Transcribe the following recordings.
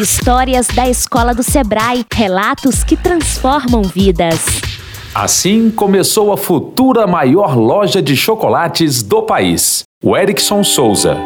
Histórias da Escola do Sebrae, relatos que transformam vidas. Assim começou a futura maior loja de chocolates do país, o Erickson Souza.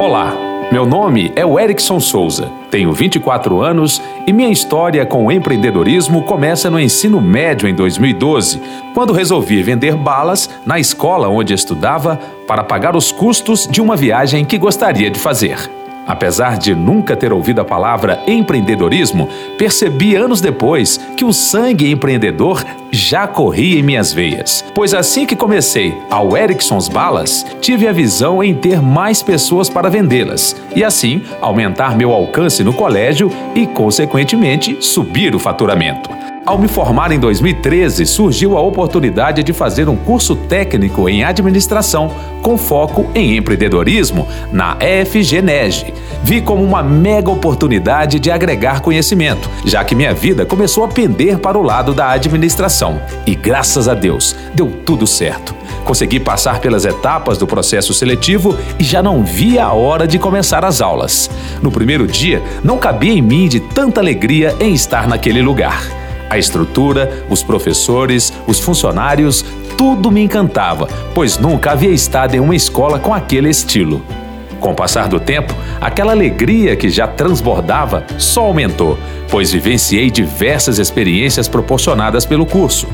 Olá, meu nome é o Erickson Souza, tenho 24 anos e minha história com o empreendedorismo começa no ensino médio em 2012, quando resolvi vender balas na escola onde estudava para pagar os custos de uma viagem que gostaria de fazer. Apesar de nunca ter ouvido a palavra empreendedorismo, percebi anos depois que o sangue empreendedor já corria em minhas veias. Pois assim que comecei ao Ericsson's Balas, tive a visão em ter mais pessoas para vendê-las e assim aumentar meu alcance no colégio e, consequentemente, subir o faturamento. Ao me formar em 2013, surgiu a oportunidade de fazer um curso técnico em administração com foco em empreendedorismo na EFGNEG. Vi como uma mega oportunidade de agregar conhecimento, já que minha vida começou a pender para o lado da administração. E graças a Deus, deu tudo certo. Consegui passar pelas etapas do processo seletivo e já não via a hora de começar as aulas. No primeiro dia, não cabia em mim de tanta alegria em estar naquele lugar. A estrutura, os professores, os funcionários, tudo me encantava, pois nunca havia estado em uma escola com aquele estilo. Com o passar do tempo, aquela alegria que já transbordava só aumentou, pois vivenciei diversas experiências proporcionadas pelo curso.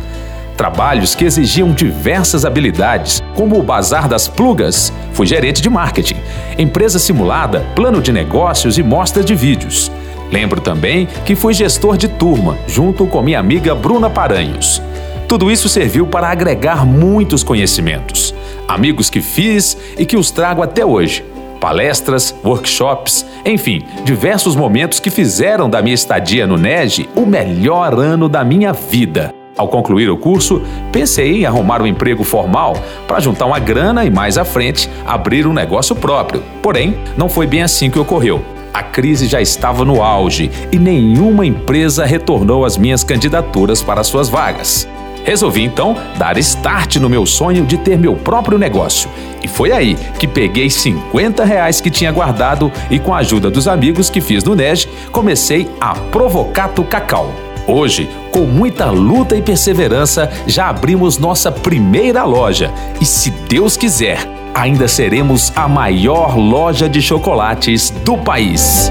Trabalhos que exigiam diversas habilidades, como o Bazar das Plugas, fui gerente de marketing, empresa simulada, plano de negócios e mostra de vídeos. Lembro também que fui gestor de turma, junto com minha amiga Bruna Paranhos. Tudo isso serviu para agregar muitos conhecimentos, amigos que fiz e que os trago até hoje. Palestras, workshops, enfim, diversos momentos que fizeram da minha estadia no NEG o melhor ano da minha vida. Ao concluir o curso, pensei em arrumar um emprego formal para juntar uma grana e mais à frente abrir um negócio próprio. Porém, não foi bem assim que ocorreu. A crise já estava no auge e nenhuma empresa retornou as minhas candidaturas para suas vagas. Resolvi então dar start no meu sonho de ter meu próprio negócio. E foi aí que peguei 50 reais que tinha guardado e com a ajuda dos amigos que fiz no NEG, comecei a Provocato Cacau. Hoje, com muita luta e perseverança, já abrimos nossa primeira loja e, se Deus quiser, ainda seremos a maior loja de chocolates do país.